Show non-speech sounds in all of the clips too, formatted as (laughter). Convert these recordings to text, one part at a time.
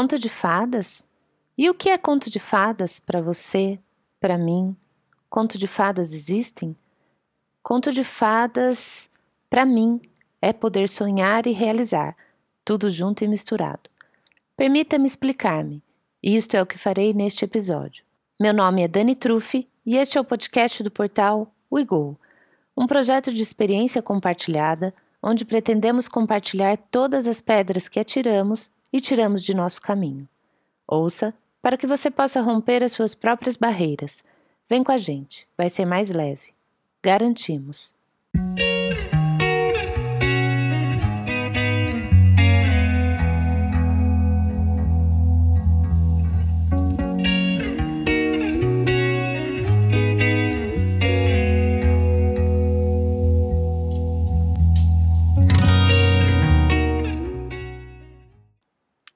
Conto de fadas? E o que é conto de fadas para você, para mim? Conto de fadas existem? Conto de fadas, para mim, é poder sonhar e realizar, tudo junto e misturado. Permita-me explicar-me. Isto é o que farei neste episódio. Meu nome é Dani Truffi e este é o podcast do portal Uigol, um projeto de experiência compartilhada onde pretendemos compartilhar todas as pedras que atiramos e tiramos de nosso caminho. Ouça para que você possa romper as suas próprias barreiras. Vem com a gente, vai ser mais leve. Garantimos.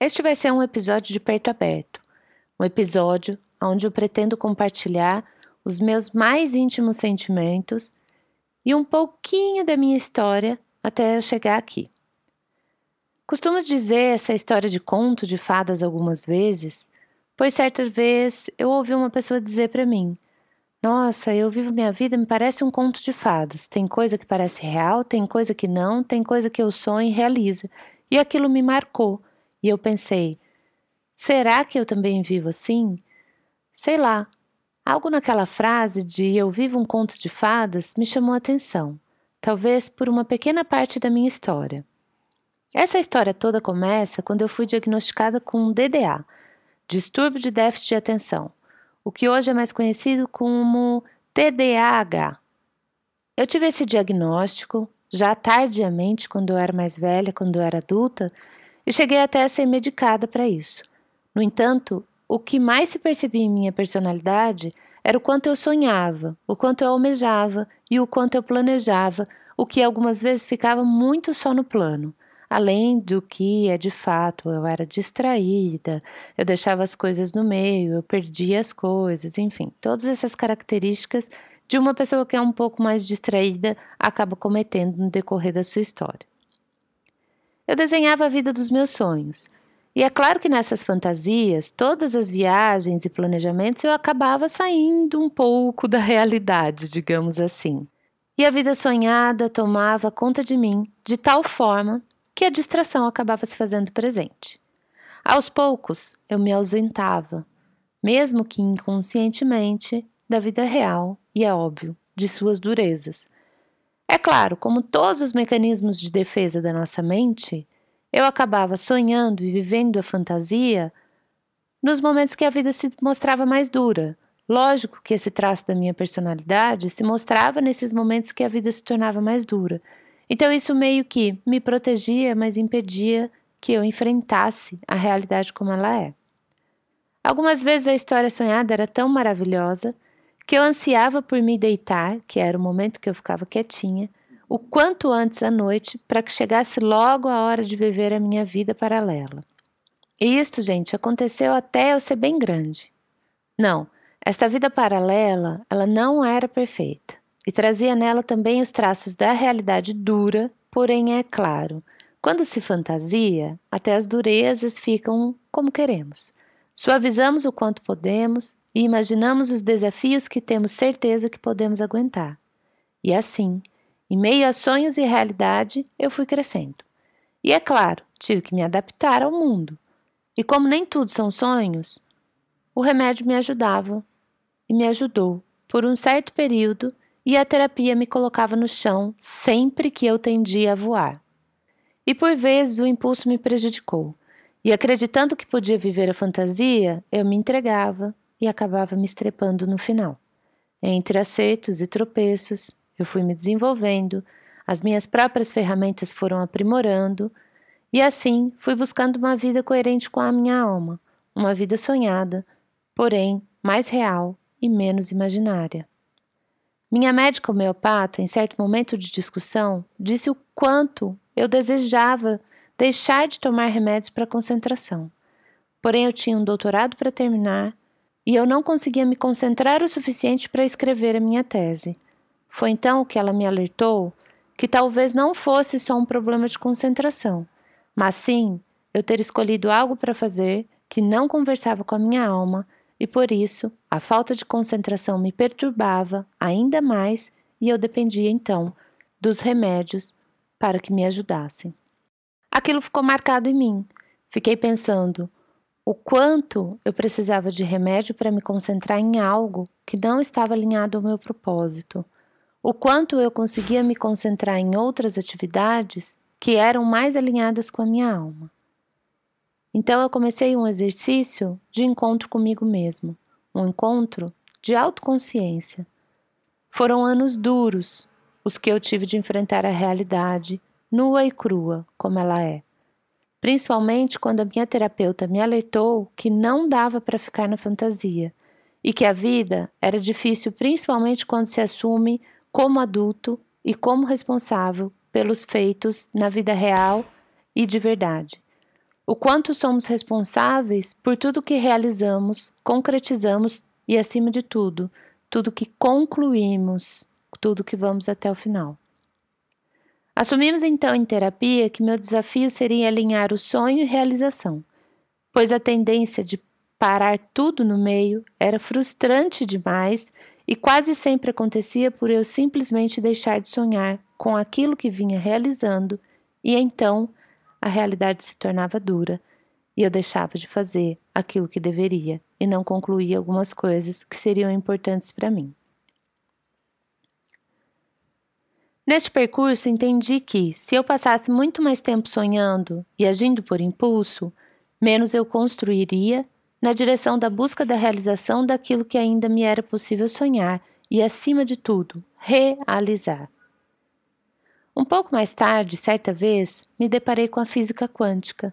Este vai ser um episódio de perto aberto, um episódio onde eu pretendo compartilhar os meus mais íntimos sentimentos e um pouquinho da minha história até eu chegar aqui. Costumo dizer essa história de conto de fadas algumas vezes, pois certa vez eu ouvi uma pessoa dizer para mim: Nossa, eu vivo minha vida, me parece um conto de fadas. Tem coisa que parece real, tem coisa que não, tem coisa que eu sonho e realiza. E aquilo me marcou e eu pensei: será que eu também vivo assim? Sei lá. Algo naquela frase de eu vivo um conto de fadas me chamou a atenção, talvez por uma pequena parte da minha história. Essa história toda começa quando eu fui diagnosticada com DDA, distúrbio de déficit de atenção, o que hoje é mais conhecido como TDAH. Eu tive esse diagnóstico já tardiamente, quando eu era mais velha, quando eu era adulta, e cheguei até a ser medicada para isso. No entanto, o que mais se percebia em minha personalidade era o quanto eu sonhava, o quanto eu almejava e o quanto eu planejava, o que algumas vezes ficava muito só no plano. Além do que é de fato, eu era distraída, eu deixava as coisas no meio, eu perdia as coisas, enfim, todas essas características de uma pessoa que é um pouco mais distraída acaba cometendo no decorrer da sua história. Eu desenhava a vida dos meus sonhos. E é claro que nessas fantasias, todas as viagens e planejamentos, eu acabava saindo um pouco da realidade, digamos assim. E a vida sonhada tomava conta de mim de tal forma que a distração acabava se fazendo presente. Aos poucos, eu me ausentava, mesmo que inconscientemente, da vida real e, é óbvio, de suas durezas, é claro, como todos os mecanismos de defesa da nossa mente, eu acabava sonhando e vivendo a fantasia nos momentos que a vida se mostrava mais dura. Lógico que esse traço da minha personalidade se mostrava nesses momentos que a vida se tornava mais dura. Então isso meio que me protegia, mas impedia que eu enfrentasse a realidade como ela é. Algumas vezes a história sonhada era tão maravilhosa que eu ansiava por me deitar, que era o momento que eu ficava quietinha, o quanto antes à noite, para que chegasse logo a hora de viver a minha vida paralela. E isto, gente, aconteceu até eu ser bem grande. Não, esta vida paralela, ela não era perfeita e trazia nela também os traços da realidade dura, porém é claro, quando se fantasia, até as durezas ficam como queremos. Suavizamos o quanto podemos e imaginamos os desafios que temos certeza que podemos aguentar. E assim, em meio a sonhos e realidade, eu fui crescendo. E é claro, tive que me adaptar ao mundo. E como nem tudo são sonhos, o remédio me ajudava e me ajudou por um certo período e a terapia me colocava no chão sempre que eu tendia a voar. E por vezes o impulso me prejudicou, e acreditando que podia viver a fantasia, eu me entregava, e acabava me estrepando no final. Entre acertos e tropeços, eu fui me desenvolvendo, as minhas próprias ferramentas foram aprimorando, e assim fui buscando uma vida coerente com a minha alma, uma vida sonhada, porém mais real e menos imaginária. Minha médica homeopata, em certo momento de discussão, disse o quanto eu desejava deixar de tomar remédios para concentração. Porém, eu tinha um doutorado para terminar e eu não conseguia me concentrar o suficiente para escrever a minha tese. Foi então que ela me alertou que talvez não fosse só um problema de concentração, mas sim eu ter escolhido algo para fazer que não conversava com a minha alma e por isso a falta de concentração me perturbava ainda mais e eu dependia então dos remédios para que me ajudassem. Aquilo ficou marcado em mim. Fiquei pensando o quanto eu precisava de remédio para me concentrar em algo que não estava alinhado ao meu propósito. O quanto eu conseguia me concentrar em outras atividades que eram mais alinhadas com a minha alma. Então eu comecei um exercício de encontro comigo mesmo, um encontro de autoconsciência. Foram anos duros os que eu tive de enfrentar a realidade, nua e crua, como ela é. Principalmente quando a minha terapeuta me alertou que não dava para ficar na fantasia e que a vida era difícil, principalmente quando se assume como adulto e como responsável pelos feitos na vida real e de verdade o quanto somos responsáveis por tudo que realizamos, concretizamos e, acima de tudo, tudo que concluímos, tudo que vamos até o final. Assumimos então em terapia que meu desafio seria alinhar o sonho e realização, pois a tendência de parar tudo no meio era frustrante demais e quase sempre acontecia por eu simplesmente deixar de sonhar com aquilo que vinha realizando e então a realidade se tornava dura e eu deixava de fazer aquilo que deveria e não concluía algumas coisas que seriam importantes para mim. Neste percurso, entendi que, se eu passasse muito mais tempo sonhando e agindo por impulso, menos eu construiria na direção da busca da realização daquilo que ainda me era possível sonhar e, acima de tudo, realizar. Um pouco mais tarde, certa vez, me deparei com a física quântica.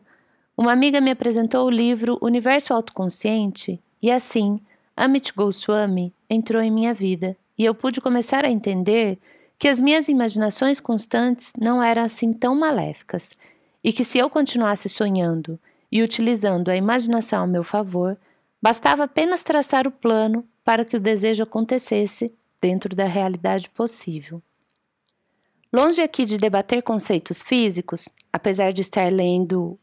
Uma amiga me apresentou o livro Universo Autoconsciente e assim, Amit Goswami entrou em minha vida e eu pude começar a entender que as minhas imaginações constantes não eram assim tão maléficas e que se eu continuasse sonhando e utilizando a imaginação ao meu favor, bastava apenas traçar o plano para que o desejo acontecesse dentro da realidade possível. Longe aqui de debater conceitos físicos, apesar de estar lendo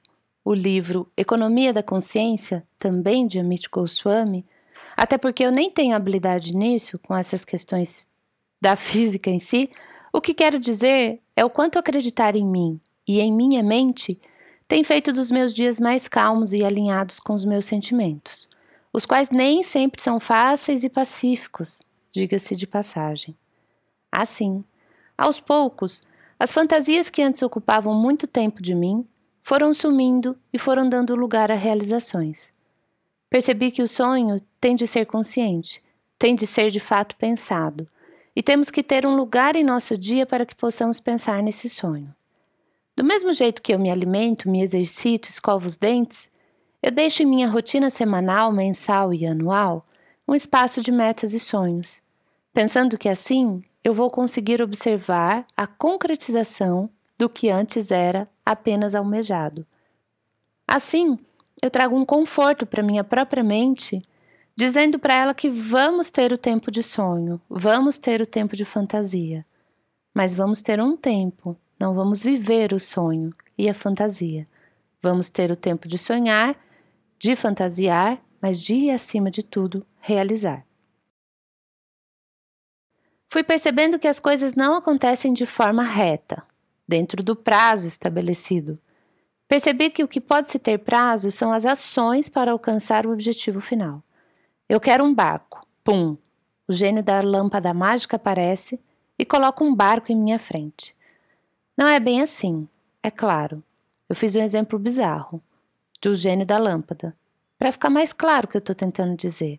o livro Economia da Consciência, também de Amit Goswami, até porque eu nem tenho habilidade nisso, com essas questões da física em si, o que quero dizer é o quanto acreditar em mim e em minha mente tem feito dos meus dias mais calmos e alinhados com os meus sentimentos, os quais nem sempre são fáceis e pacíficos, diga-se de passagem. Assim, aos poucos, as fantasias que antes ocupavam muito tempo de mim foram sumindo e foram dando lugar a realizações. Percebi que o sonho tem de ser consciente, tem de ser de fato pensado, e temos que ter um lugar em nosso dia para que possamos pensar nesse sonho. Do mesmo jeito que eu me alimento, me exercito, escovo os dentes, eu deixo em minha rotina semanal, mensal e anual um espaço de metas e sonhos, pensando que assim eu vou conseguir observar a concretização do que antes era apenas almejado. Assim, eu trago um conforto para minha própria mente, dizendo para ela que vamos ter o tempo de sonho, vamos ter o tempo de fantasia. Mas vamos ter um tempo, não vamos viver o sonho e a fantasia. Vamos ter o tempo de sonhar, de fantasiar, mas de, acima de tudo, realizar. Fui percebendo que as coisas não acontecem de forma reta, dentro do prazo estabelecido. Percebi que o que pode se ter prazo são as ações para alcançar o objetivo final. Eu quero um barco. Pum! O gênio da lâmpada mágica aparece e coloca um barco em minha frente. Não é bem assim, é claro. Eu fiz um exemplo bizarro do gênio da lâmpada, para ficar mais claro o que eu estou tentando dizer.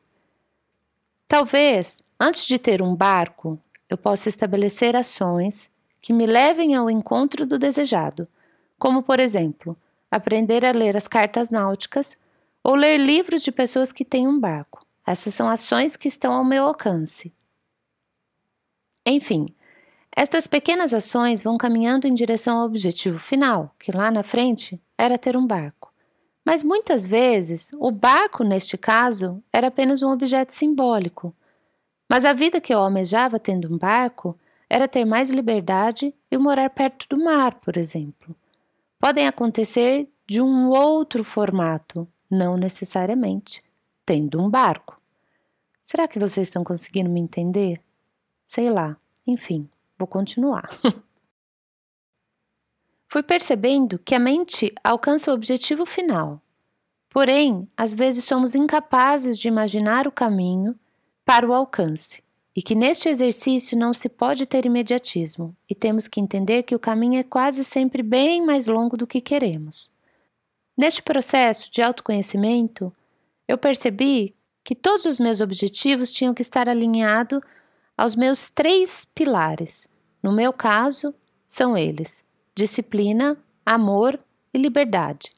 Talvez Antes de ter um barco, eu possa estabelecer ações que me levem ao encontro do desejado, como, por exemplo, aprender a ler as cartas náuticas ou ler livros de pessoas que têm um barco. Essas são ações que estão ao meu alcance. Enfim, estas pequenas ações vão caminhando em direção ao objetivo final, que lá na frente era ter um barco. Mas muitas vezes, o barco, neste caso, era apenas um objeto simbólico, mas a vida que eu almejava tendo um barco era ter mais liberdade e morar perto do mar, por exemplo. Podem acontecer de um outro formato, não necessariamente tendo um barco. Será que vocês estão conseguindo me entender? Sei lá, enfim, vou continuar. (laughs) Fui percebendo que a mente alcança o objetivo final. Porém, às vezes somos incapazes de imaginar o caminho para o alcance, e que neste exercício não se pode ter imediatismo, e temos que entender que o caminho é quase sempre bem mais longo do que queremos. Neste processo de autoconhecimento, eu percebi que todos os meus objetivos tinham que estar alinhados aos meus três pilares. No meu caso, são eles: disciplina, amor e liberdade.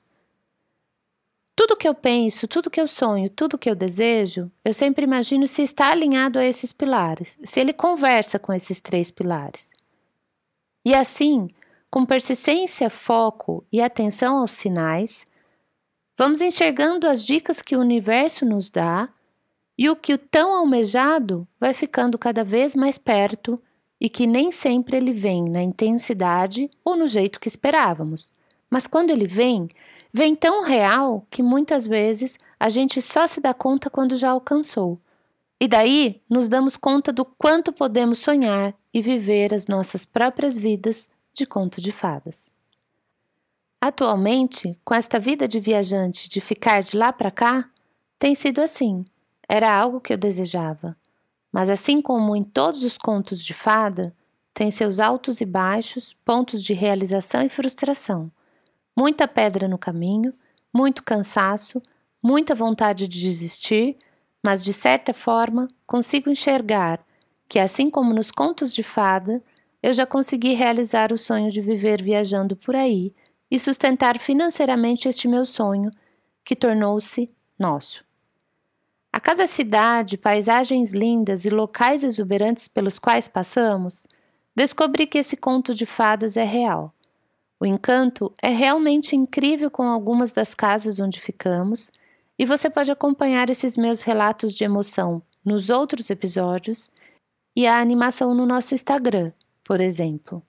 Tudo que eu penso, tudo que eu sonho, tudo que eu desejo, eu sempre imagino se está alinhado a esses pilares, se ele conversa com esses três pilares. E assim, com persistência, foco e atenção aos sinais, vamos enxergando as dicas que o universo nos dá e o que o tão almejado vai ficando cada vez mais perto e que nem sempre ele vem na intensidade ou no jeito que esperávamos. Mas quando ele vem, vem tão real que muitas vezes a gente só se dá conta quando já alcançou. E daí nos damos conta do quanto podemos sonhar e viver as nossas próprias vidas de conto de fadas. Atualmente, com esta vida de viajante de ficar de lá para cá, tem sido assim. Era algo que eu desejava. Mas assim como em todos os contos de fada, tem seus altos e baixos, pontos de realização e frustração. Muita pedra no caminho, muito cansaço, muita vontade de desistir, mas de certa forma consigo enxergar que, assim como nos contos de fada, eu já consegui realizar o sonho de viver viajando por aí e sustentar financeiramente este meu sonho, que tornou-se nosso. A cada cidade, paisagens lindas e locais exuberantes pelos quais passamos, descobri que esse conto de fadas é real. O encanto é realmente incrível com algumas das casas onde ficamos, e você pode acompanhar esses meus relatos de emoção nos outros episódios e a animação no nosso Instagram, por exemplo.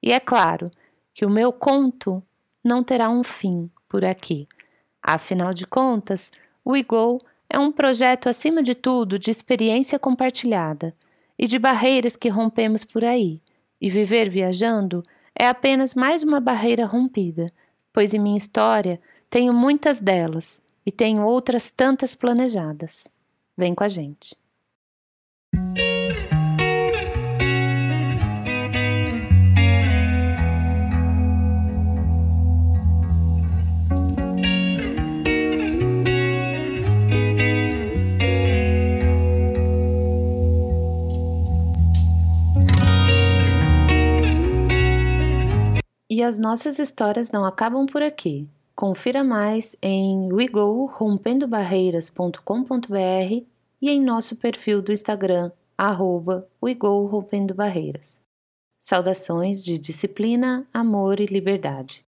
E é claro que o meu conto não terá um fim por aqui. Afinal de contas, o Igor é um projeto, acima de tudo, de experiência compartilhada e de barreiras que rompemos por aí. E viver viajando é apenas mais uma barreira rompida, pois em minha história tenho muitas delas e tenho outras tantas planejadas. Vem com a gente. As nossas histórias não acabam por aqui. Confira mais em wegorompendobarreiras.com.br e em nosso perfil do Instagram, arroba Barreiras. Saudações de disciplina, amor e liberdade.